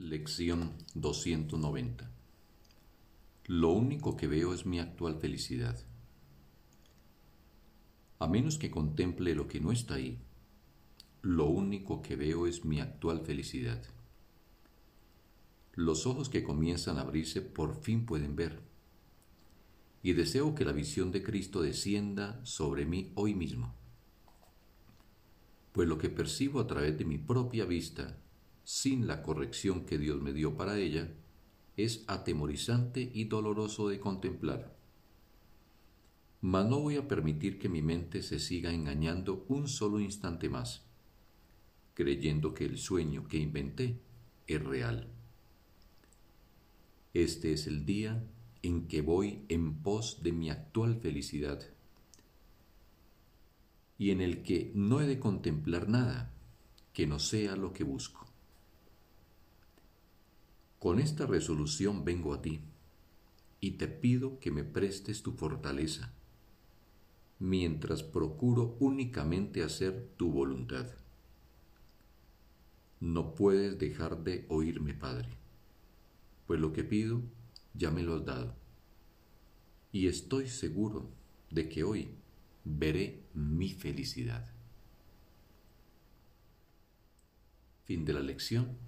Lección 290 Lo único que veo es mi actual felicidad. A menos que contemple lo que no está ahí, lo único que veo es mi actual felicidad. Los ojos que comienzan a abrirse por fin pueden ver. Y deseo que la visión de Cristo descienda sobre mí hoy mismo. Pues lo que percibo a través de mi propia vista sin la corrección que Dios me dio para ella, es atemorizante y doloroso de contemplar. Mas no voy a permitir que mi mente se siga engañando un solo instante más, creyendo que el sueño que inventé es real. Este es el día en que voy en pos de mi actual felicidad y en el que no he de contemplar nada que no sea lo que busco. Con esta resolución vengo a ti y te pido que me prestes tu fortaleza, mientras procuro únicamente hacer tu voluntad. No puedes dejar de oírme, Padre, pues lo que pido ya me lo has dado, y estoy seguro de que hoy veré mi felicidad. Fin de la lección.